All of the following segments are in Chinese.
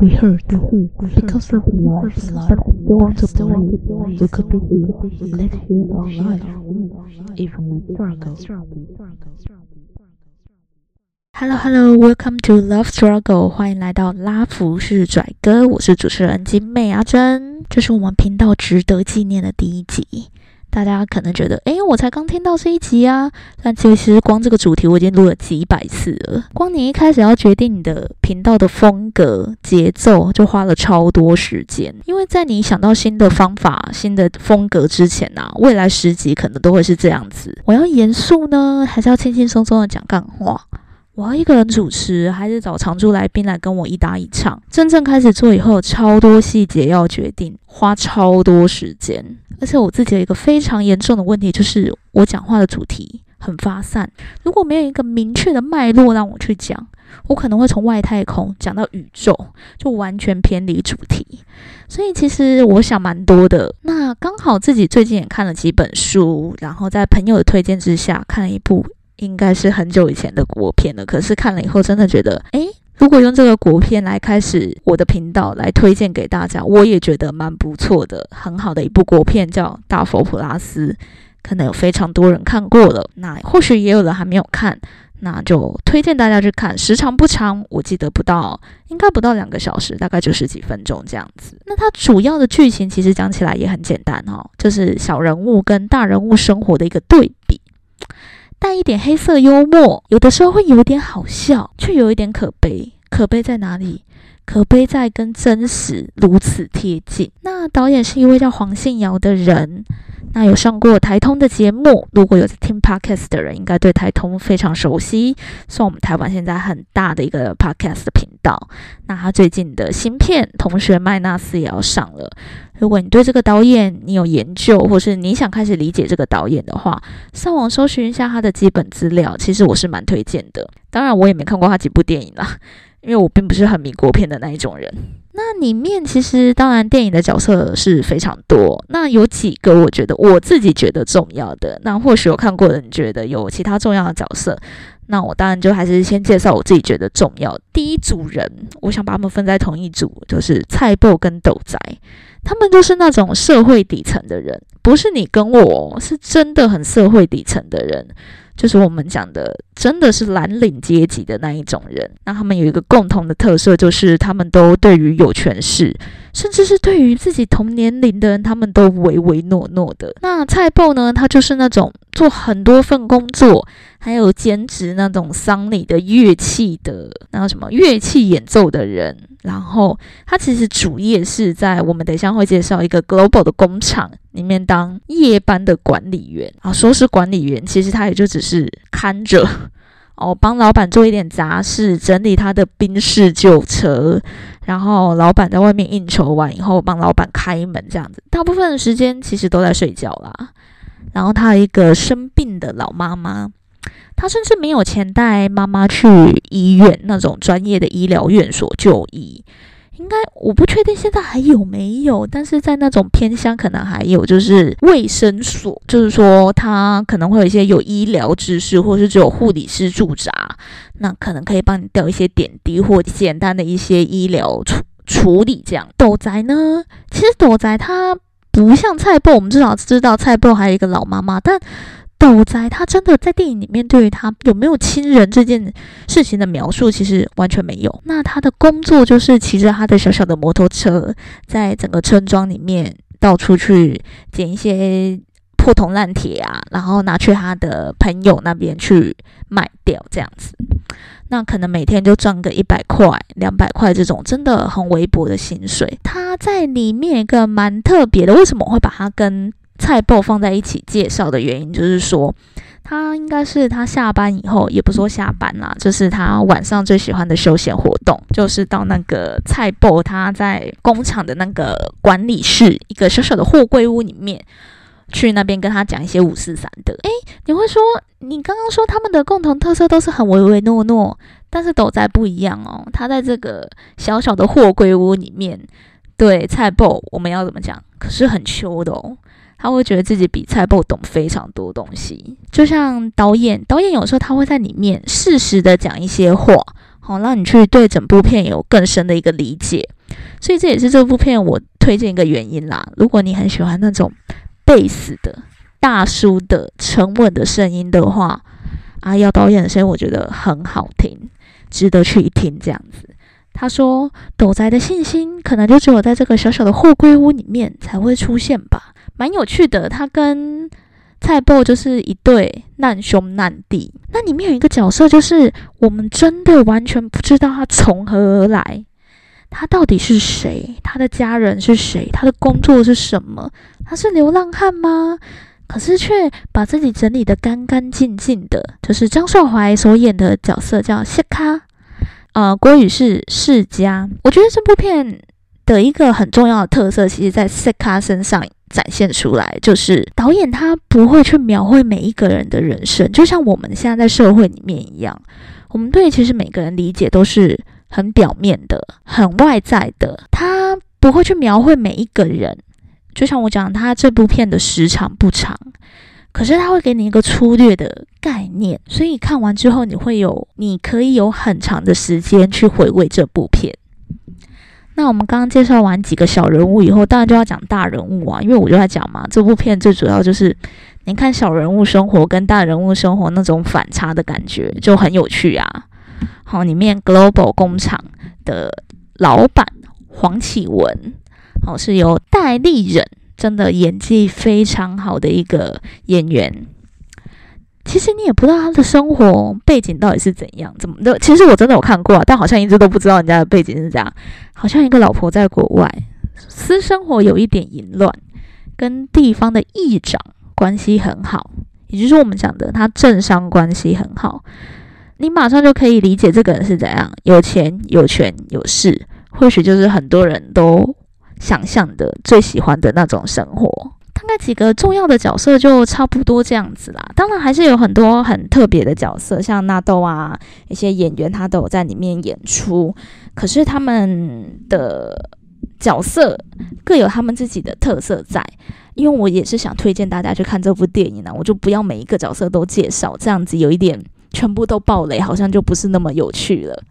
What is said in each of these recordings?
We hurt because of love. Still want to believe we could be here. Let's hear our life, even when struggle. Hello Hello, welcome to Love Struggle，欢迎来到拉弗士拽哥，我是主持人金妹阿珍，这是我们频道值得纪念的第一集。大家可能觉得，诶，我才刚听到这一集啊！但其实光这个主题我已经录了几百次了。光你一开始要决定你的频道的风格、节奏，就花了超多时间。因为在你想到新的方法、新的风格之前啊，未来十集可能都会是这样子。我要严肃呢，还是要轻轻松松的讲干话？我要一个人主持，还是找常驻来宾来跟我一搭一唱？真正开始做以后，超多细节要决定，花超多时间。而且我自己有一个非常严重的问题，就是我讲话的主题很发散。如果没有一个明确的脉络让我去讲，我可能会从外太空讲到宇宙，就完全偏离主题。所以其实我想蛮多的。那刚好自己最近也看了几本书，然后在朋友的推荐之下，看了一部。应该是很久以前的国片了，可是看了以后真的觉得，诶，如果用这个国片来开始我的频道来推荐给大家，我也觉得蛮不错的，很好的一部国片叫《大佛普拉斯》，可能有非常多人看过了，那或许也有人还没有看，那就推荐大家去看，时长不长，我记得不到，应该不到两个小时，大概就十几分钟这样子。那它主要的剧情其实讲起来也很简单哦，就是小人物跟大人物生活的一个对比。带一点黑色幽默，有的时候会有点好笑，却有一点可悲。可悲在哪里？可悲在跟真实如此贴近。那导演是一位叫黄信尧的人。那有上过台通的节目，如果有在听 podcast 的人，应该对台通非常熟悉，算我们台湾现在很大的一个 podcast 频道。那他最近的新片《同学麦纳斯》也要上了。如果你对这个导演你有研究，或是你想开始理解这个导演的话，上网搜寻一下他的基本资料，其实我是蛮推荐的。当然，我也没看过他几部电影啦，因为我并不是很迷国片的那一种人。那里面其实当然电影的角色是非常多，那有几个我觉得我自己觉得重要的，那或许有看过的人觉得有其他重要的角色，那我当然就还是先介绍我自己觉得重要第一组人，我想把他们分在同一组，就是蔡布跟斗宅，他们都是那种社会底层的人，不是你跟我，是真的很社会底层的人。就是我们讲的，真的是蓝领阶级的那一种人。那他们有一个共同的特色，就是他们都对于有权势，甚至是对于自己同年龄的人，他们都唯唯诺诺的。那蔡报呢？他就是那种做很多份工作，还有兼职那种丧礼的乐器的，那什么乐器演奏的人。然后他其实主业是在我们等一下会介绍一个 global 的工厂里面当夜班的管理员啊。说是管理员，其实他也就只是看着 哦，帮老板做一点杂事，整理他的宾士旧车。然后老板在外面应酬完以后，帮老板开门这样子。大部分的时间其实都在睡觉啦。然后他有一个生病的老妈妈。他甚至没有钱带妈妈去医院那种专业的医疗院所就医，应该我不确定现在还有没有，但是在那种偏乡可能还有，就是卫生所，就是说他可能会有一些有医疗知识，或是只有护理师驻扎，那可能可以帮你调一些点滴或简单的一些医疗处处理。这样斗宅呢，其实斗宅他不像菜布，我们至少知道菜布还有一个老妈妈，但。斗仔他真的在电影里面对于他有没有亲人这件事情的描述，其实完全没有。那他的工作就是骑着他的小小的摩托车，在整个村庄里面到处去捡一些破铜烂铁啊，然后拿去他的朋友那边去卖掉，这样子。那可能每天就赚个一百块、两百块这种，真的很微薄的薪水。他在里面一个蛮特别的，为什么我会把他跟菜报放在一起介绍的原因，就是说他应该是他下班以后，也不说下班啦，就是他晚上最喜欢的休闲活动，就是到那个菜报他在工厂的那个管理室，一个小小的货柜屋里面，去那边跟他讲一些五四三的。诶，你会说，你刚刚说他们的共同特色都是很唯唯诺诺，但是斗仔不一样哦，他在这个小小的货柜屋里面，对菜报我们要怎么讲？可是很秋的哦。他会觉得自己比蔡布懂非常多东西，就像导演，导演有时候他会在里面适时的讲一些话，好让你去对整部片有更深的一个理解。所以这也是这部片我推荐一个原因啦。如果你很喜欢那种贝斯的大叔的沉稳的声音的话，阿耀导演的声音我觉得很好听，值得去听。这样子，他说：“斗宅的信心可能就只有在这个小小的货柜屋里面才会出现吧，蛮有趣的。”他跟蔡伯就是一对难兄难弟。那里面有一个角色，就是我们真的完全不知道他从何而来，他到底是谁？他的家人是谁？他的工作是什么？他是流浪汉吗？可是却把自己整理的干干净净的，就是张少怀所演的角色叫谢卡，呃，国语是世家。我觉得这部片的一个很重要的特色，其实在谢卡身上展现出来，就是导演他不会去描绘每一个人的人生，就像我们现在在社会里面一样，我们对其实每个人理解都是很表面的、很外在的，他不会去描绘每一个人。就像我讲，他这部片的时长不长，可是他会给你一个粗略的概念，所以看完之后你会有，你可以有很长的时间去回味这部片。那我们刚刚介绍完几个小人物以后，当然就要讲大人物啊，因为我就在讲嘛，这部片最主要就是你看小人物生活跟大人物生活那种反差的感觉就很有趣啊。好，里面 Global 工厂的老板黄启文。哦，是由戴立忍，真的演技非常好的一个演员。其实你也不知道他的生活背景到底是怎样，怎么的？其实我真的有看过，但好像一直都不知道人家的背景是这样。好像一个老婆在国外，私生活有一点淫乱，跟地方的议长关系很好，也就是我们讲的他政商关系很好。你马上就可以理解这个人是怎样，有钱、有权、有势，或许就是很多人都。想象的最喜欢的那种生活，大概几个重要的角色就差不多这样子啦。当然还是有很多很特别的角色，像纳豆啊，一些演员他都有在里面演出。可是他们的角色各有他们自己的特色在。因为我也是想推荐大家去看这部电影呢，我就不要每一个角色都介绍，这样子有一点全部都爆雷，好像就不是那么有趣了。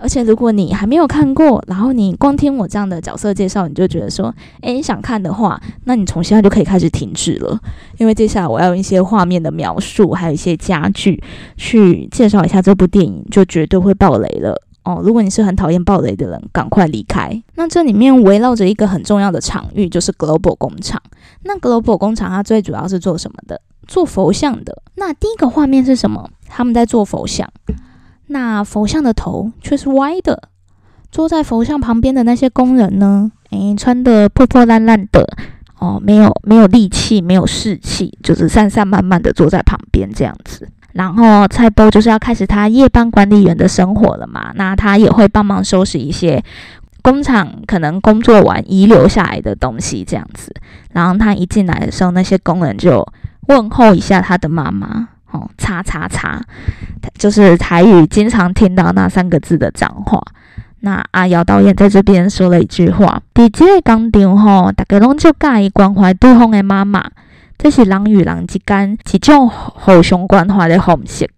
而且，如果你还没有看过，然后你光听我这样的角色介绍，你就觉得说，诶，想看的话，那你从现在就可以开始停止了，因为接下来我要用一些画面的描述，还有一些家具去介绍一下这部电影，就绝对会爆雷了哦。如果你是很讨厌暴雷的人，赶快离开。那这里面围绕着一个很重要的场域，就是 Global 工厂。那 Global 工厂它最主要是做什么的？做佛像的。那第一个画面是什么？他们在做佛像。那佛像的头却是歪的，坐在佛像旁边的那些工人呢？诶，穿的破破烂烂的哦，没有没有力气，没有士气，就是散散漫漫的坐在旁边这样子。然后蔡波就是要开始他夜班管理员的生活了嘛，那他也会帮忙收拾一些工厂可能工作完遗留下来的东西这样子。然后他一进来的时候，那些工人就问候一下他的妈妈。哦，叉叉叉，就是台语经常听到那三个字的脏话。那阿瑶导演在这边说了一句话：，伫这个工厂吼，大家拢就介意关怀对方的妈妈，这是人与人之间一种互相关怀的方式。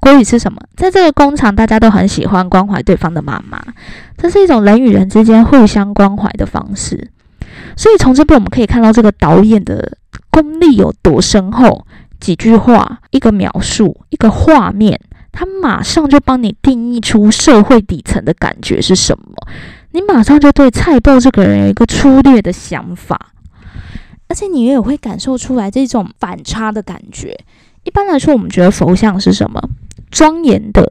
国语是什么？在这个工厂，大家都很喜欢关怀对方的妈妈，这是一种人与人之间互相关怀的方式。所以从这边我们可以看到，这个导演的功力有多深厚。几句话，一个描述，一个画面，他马上就帮你定义出社会底层的感觉是什么。你马上就对蔡豆这个人有一个粗略的想法，而且你也会感受出来这种反差的感觉。一般来说，我们觉得佛像是什么？庄严的，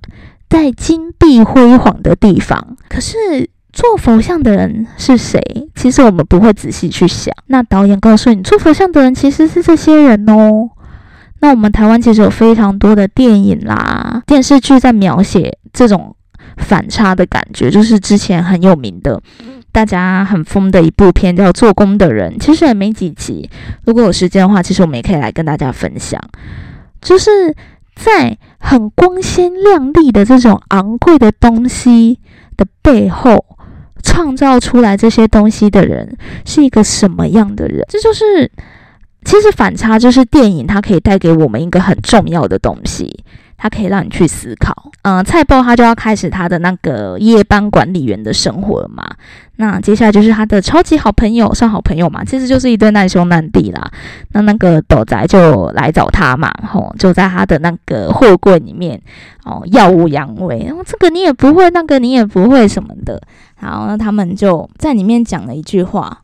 在金碧辉煌的地方。可是做佛像的人是谁？其实我们不会仔细去想。那导演告诉你，做佛像的人其实是这些人哦。那我们台湾其实有非常多的电影啦、电视剧在描写这种反差的感觉，就是之前很有名的、大家很疯的一部片叫《做工的人》，其实也没几集。如果有时间的话，其实我们也可以来跟大家分享，就是在很光鲜亮丽的这种昂贵的东西的背后，创造出来这些东西的人是一个什么样的人？这就是。其实反差就是电影，它可以带给我们一个很重要的东西。它可以让你去思考。嗯，菜包他就要开始他的那个夜班管理员的生活了嘛。那接下来就是他的超级好朋友，算好朋友嘛，其实就是一对难兄难弟啦。那那个斗仔就来找他嘛，吼，就在他的那个货柜里面哦，耀武扬威，然后这个你也不会，那个你也不会什么的。然后呢，他们就在里面讲了一句话，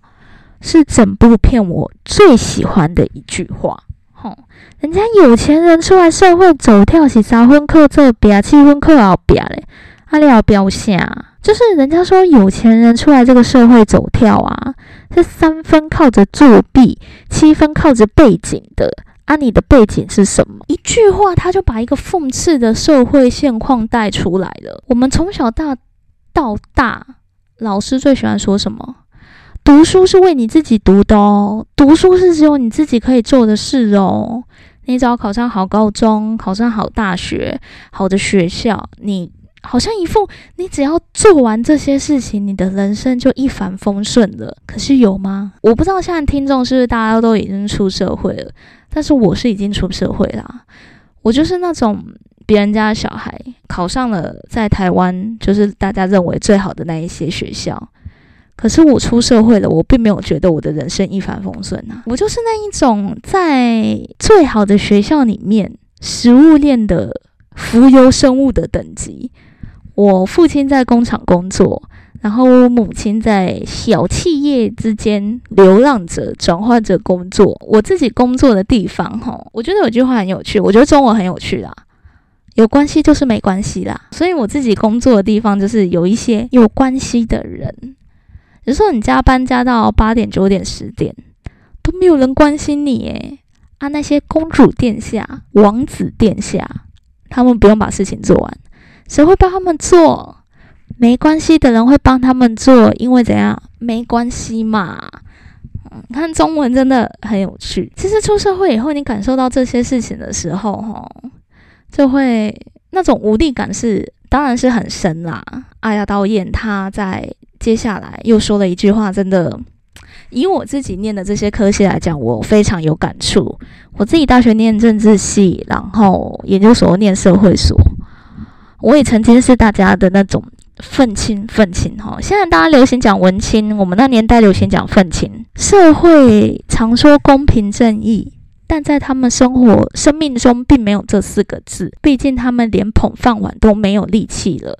是整部片我最喜欢的一句话。吼，人家有钱人出来社会走跳是三分靠这边，七分靠后边嘞，阿里要标下。就是人家说有钱人出来这个社会走跳啊，是三分靠着作弊，七分靠着背景的。啊，你的背景是什么？一句话，他就把一个讽刺的社会现况带出来了。我们从小大到大，老师最喜欢说什么？读书是为你自己读的哦，读书是只有你自己可以做的事哦。你只要考上好高中，考上好大学，好的学校，你。好像一副你只要做完这些事情，你的人生就一帆风顺了。可是有吗？我不知道现在听众是不是大家都已经出社会了，但是我是已经出社会啦。我就是那种别人家的小孩，考上了在台湾就是大家认为最好的那一些学校。可是我出社会了，我并没有觉得我的人生一帆风顺啊。我就是那一种在最好的学校里面，食物链的浮游生物的等级。我父亲在工厂工作，然后我母亲在小企业之间流浪着、转换着工作。我自己工作的地方，哈，我觉得有句话很有趣，我觉得中文很有趣啦。有关系就是没关系啦，所以我自己工作的地方就是有一些有关系的人。有时候你加班加到八点、九点、十点，都没有人关心你诶。啊，那些公主殿下、王子殿下，他们不用把事情做完。谁会帮他们做？没关系的人会帮他们做，因为怎样？没关系嘛。嗯，看中文真的很有趣。其实出社会以后，你感受到这些事情的时候，哈，就会那种无力感是，当然是很深啦。阿亚导演他在接下来又说了一句话，真的，以我自己念的这些科系来讲，我非常有感触。我自己大学念政治系，然后研究所念社会所。我也曾经是大家的那种愤青，愤青哈。现在大家流行讲文青，我们那年代流行讲愤青。社会常说公平正义，但在他们生活生命中并没有这四个字。毕竟他们连捧饭碗都没有力气了，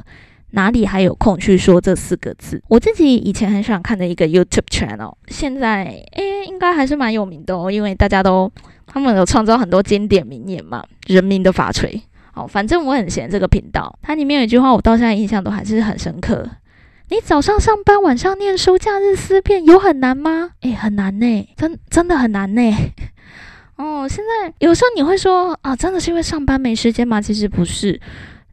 哪里还有空去说这四个字？我自己以前很喜欢看的一个 YouTube channel，现在诶应该还是蛮有名的哦，因为大家都他们有创造很多经典名言嘛，《人民的法锤》。好，反正我很闲这个频道，它里面有一句话，我到现在印象都还是很深刻。你早上上班，晚上念书，假日思辨，有很难吗？诶，很难呢，真真的很难呢。哦，现在有时候你会说啊，真的是因为上班没时间吗？其实不是，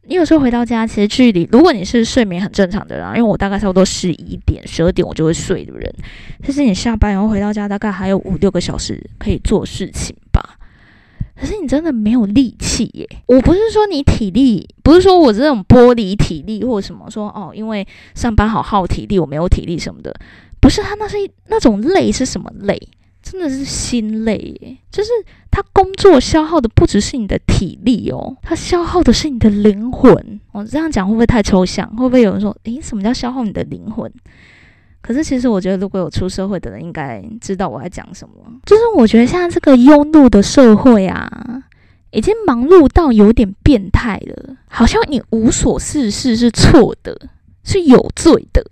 你有时候回到家，其实距离，如果你是睡眠很正常的人，因为我大概差不多十一点、十二点我就会睡的人，其实你下班然后回到家，大概还有五六个小时可以做事情吧。可是你真的没有力气耶！我不是说你体力，不是说我这种玻璃体力或什么，说哦，因为上班好耗体力，我没有体力什么的，不是他那是那种累是什么累？真的是心累耶！就是他工作消耗的不只是你的体力哦，他消耗的是你的灵魂。我这样讲会不会太抽象？会不会有人说，诶，什么叫消耗你的灵魂？可是，其实我觉得，如果有出社会的人，应该知道我在讲什么。就是我觉得，现在这个庸碌的社会啊，已经忙碌到有点变态了。好像你无所事事是错的，是有罪的。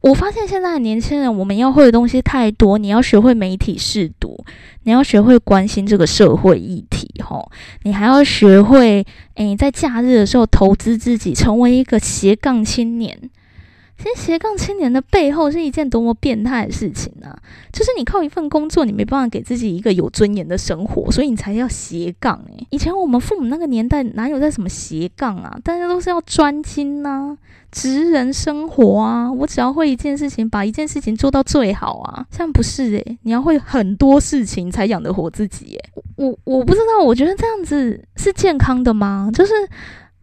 我发现现在的年轻人，我们要会的东西太多。你要学会媒体试读，你要学会关心这个社会议题，吼，你还要学会，诶，在假日的时候投资自己，成为一个斜杠青年。其实斜杠青年的背后是一件多么变态的事情呢？就是你靠一份工作，你没办法给自己一个有尊严的生活，所以你才要斜杠。诶，以前我们父母那个年代哪有在什么斜杠啊？大家都是要专精呐，职人生活啊。我只要会一件事情，把一件事情做到最好啊。这样不是诶，你要会很多事情才养得活自己。诶，我我不知道，我觉得这样子是健康的吗？就是。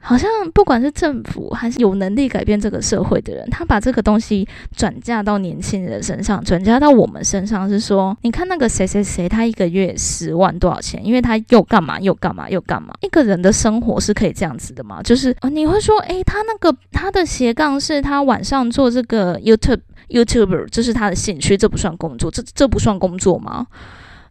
好像不管是政府还是有能力改变这个社会的人，他把这个东西转嫁到年轻人身上，转嫁到我们身上，是说，你看那个谁谁谁，他一个月十万多少钱？因为他又干嘛又干嘛又干嘛？一个人的生活是可以这样子的吗？就是你会说，诶，他那个他的斜杠是他晚上做这个 YouTube YouTuber，这是他的兴趣，这不算工作，这这不算工作吗？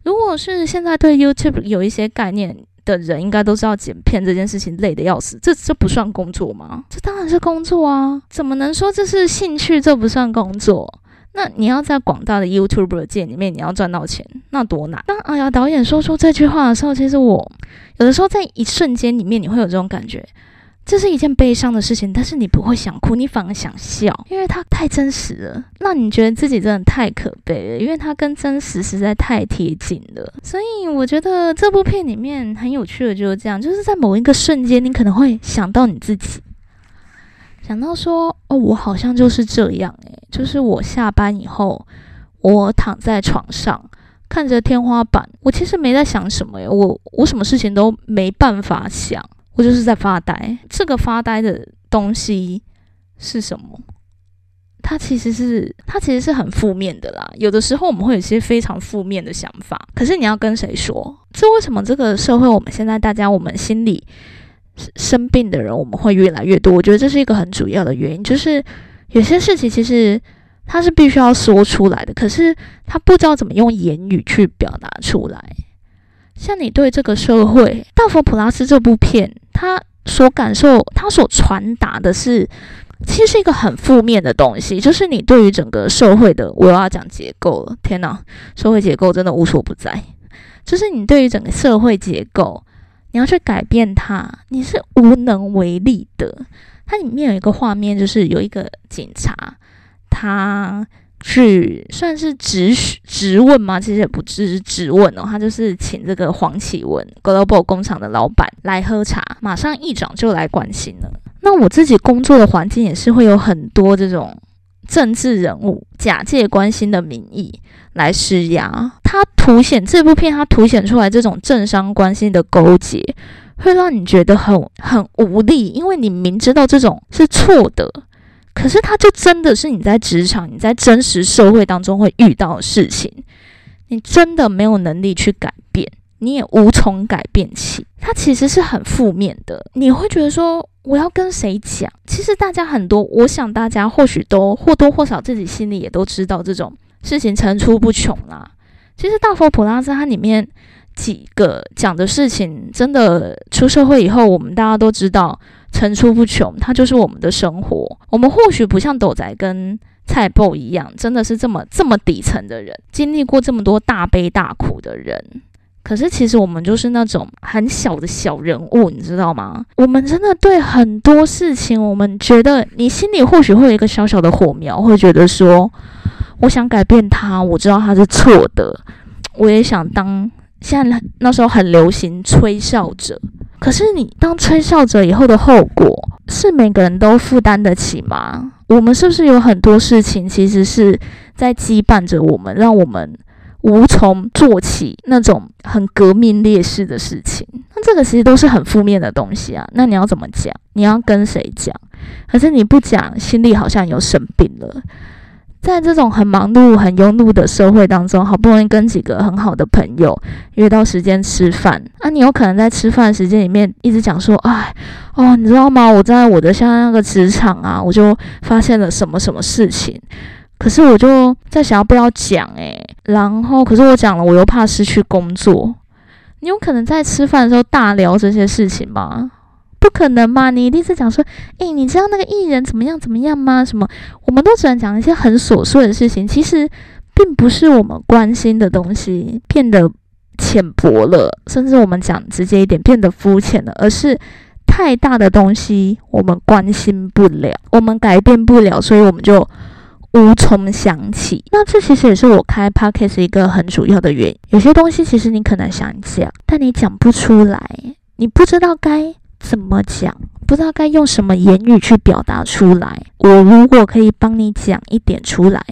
如果是现在对 YouTube 有一些概念。的人应该都知道剪片这件事情累得要死，这这不算工作吗？这当然是工作啊！怎么能说这是兴趣？这不算工作？那你要在广大的 YouTuber 界里面，你要赚到钱，那多难？当哎呀，导演说出这句话的时候，其实我有的时候在一瞬间里面，你会有这种感觉。这是一件悲伤的事情，但是你不会想哭，你反而想笑，因为它太真实了，让你觉得自己真的太可悲了，因为它跟真实实在太贴近了。所以我觉得这部片里面很有趣的就是这样，就是在某一个瞬间，你可能会想到你自己，想到说，哦，我好像就是这样，诶，就是我下班以后，我躺在床上看着天花板，我其实没在想什么，诶，我我什么事情都没办法想。我就是在发呆，这个发呆的东西是什么？它其实是，它其实是很负面的啦。有的时候我们会有一些非常负面的想法，可是你要跟谁说？这为什么这个社会我们现在大家我们心里生病的人我们会越来越多？我觉得这是一个很主要的原因，就是有些事情其实它是必须要说出来的，可是他不知道怎么用言语去表达出来。像你对这个社会《大佛普拉斯》这部片，他所感受、他所传达的是，其实是一个很负面的东西。就是你对于整个社会的，我要讲结构了。天哪，社会结构真的无所不在。就是你对于整个社会结构，你要去改变它，你是无能为力的。它里面有一个画面，就是有一个警察，他。去算是直直问吗？其实也不是直问哦，他就是请这个黄启文 Global 工厂的老板来喝茶，马上议长就来关心了。那我自己工作的环境也是会有很多这种政治人物假借关心的名义来施压，他凸显这部片，他凸显出来这种政商关系的勾结，会让你觉得很很无力，因为你明知道这种是错的。可是，他就真的是你在职场、你在真实社会当中会遇到的事情，你真的没有能力去改变，你也无从改变起。它其实是很负面的，你会觉得说，我要跟谁讲？其实大家很多，我想大家或许都或多或少自己心里也都知道，这种事情层出不穷啦。其实大佛普拉斯它里面几个讲的事情，真的出社会以后，我们大家都知道。层出不穷，它就是我们的生活。我们或许不像斗仔跟菜包一样，真的是这么这么底层的人，经历过这么多大悲大苦的人。可是其实我们就是那种很小的小人物，你知道吗？我们真的对很多事情，我们觉得你心里或许会有一个小小的火苗，会觉得说，我想改变他，我知道他是错的，我也想当。现在那时候很流行吹哨者。可是你当吹哨者以后的后果是每个人都负担得起吗？我们是不是有很多事情其实是在羁绊着我们，让我们无从做起那种很革命烈士的事情？那这个其实都是很负面的东西啊。那你要怎么讲？你要跟谁讲？可是你不讲，心里好像有生病了。在这种很忙碌、很庸碌的社会当中，好不容易跟几个很好的朋友约到时间吃饭，啊，你有可能在吃饭时间里面一直讲说，哎，哦，你知道吗？我在我的像那个职场啊，我就发现了什么什么事情，可是我就在想要不要讲，诶，然后可是我讲了，我又怕失去工作。你有可能在吃饭的时候大聊这些事情吗？不可能嘛！你一定是讲说，诶，你知道那个艺人怎么样怎么样吗？什么？我们都只能讲一些很琐碎的事情，其实并不是我们关心的东西变得浅薄了，甚至我们讲直接一点，变得肤浅了，而是太大的东西我们关心不了，我们改变不了，所以我们就无从想起。那这其实也是我开 podcast 一个很主要的原因。有些东西其实你可能想讲，但你讲不出来，你不知道该。怎么讲？不知道该用什么言语去表达出来。我如果可以帮你讲一点出来，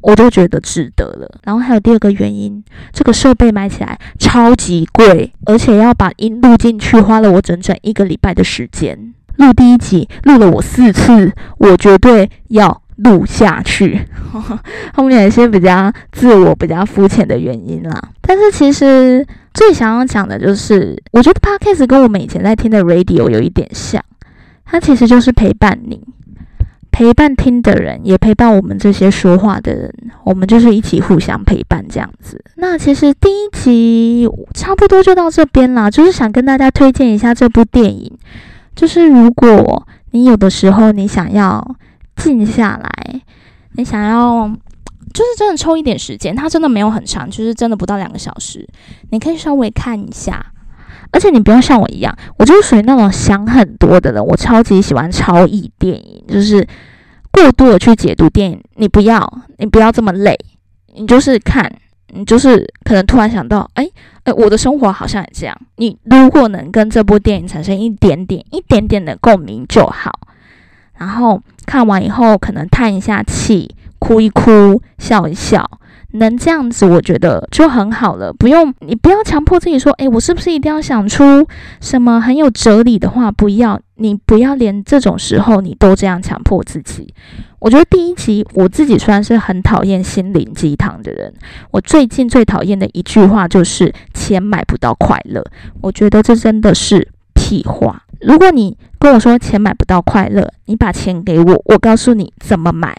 我就觉得值得了。然后还有第二个原因，这个设备买起来超级贵，而且要把音录进去，花了我整整一个礼拜的时间。录第一集录了我四次，我绝对要录下去。后面有一些比较自我、比较肤浅的原因啦。但是其实最想要讲的就是，我觉得 podcast 跟我们以前在听的 radio 有一点像，它其实就是陪伴你。陪伴听的人，也陪伴我们这些说话的人，我们就是一起互相陪伴这样子。那其实第一集差不多就到这边啦，就是想跟大家推荐一下这部电影。就是如果你有的时候你想要静下来，你想要就是真的抽一点时间，它真的没有很长，就是真的不到两个小时，你可以稍微看一下。而且你不要像我一样，我就是属于那种想很多的人。我超级喜欢超译电影，就是过度的去解读电影。你不要，你不要这么累，你就是看，你就是可能突然想到，哎哎，我的生活好像也这样。你如果能跟这部电影产生一点点、一点点的共鸣就好。然后看完以后，可能叹一下气，哭一哭，笑一笑。能这样子，我觉得就很好了。不用你不要强迫自己说，诶，我是不是一定要想出什么很有哲理的话？不要，你不要连这种时候你都这样强迫自己。我觉得第一集我自己虽然是很讨厌心灵鸡汤的人，我最近最讨厌的一句话就是“钱买不到快乐”。我觉得这真的是屁话。如果你跟我说钱买不到快乐，你把钱给我，我告诉你怎么买。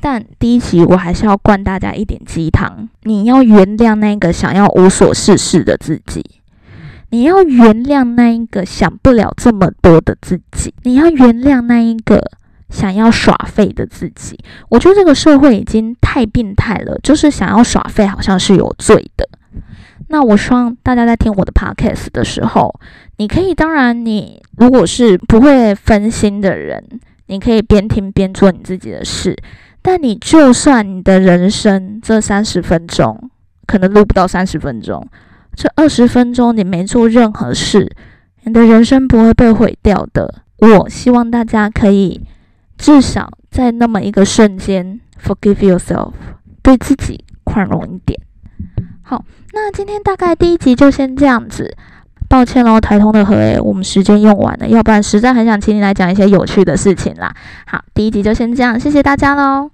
但第一集我还是要灌大家一点鸡汤，你要原谅那个想要无所事事的自己，你要原谅那一个想不了这么多的自己，你要原谅那一个想要耍废的自己。我觉得这个社会已经太病态了，就是想要耍废好像是有罪的。那我希望大家在听我的 podcast 的时候，你可以，当然你如果是不会分心的人，你可以边听边做你自己的事。但你就算你的人生这三十分钟可能录不到三十分钟，这二十分钟你没做任何事，你的人生不会被毁掉的。我希望大家可以至少在那么一个瞬间 forgive yourself，对自己宽容一点。好，那今天大概第一集就先这样子。抱歉喽，台通的河诶，我们时间用完了，要不然实在很想请你来讲一些有趣的事情啦。好，第一集就先这样，谢谢大家喽。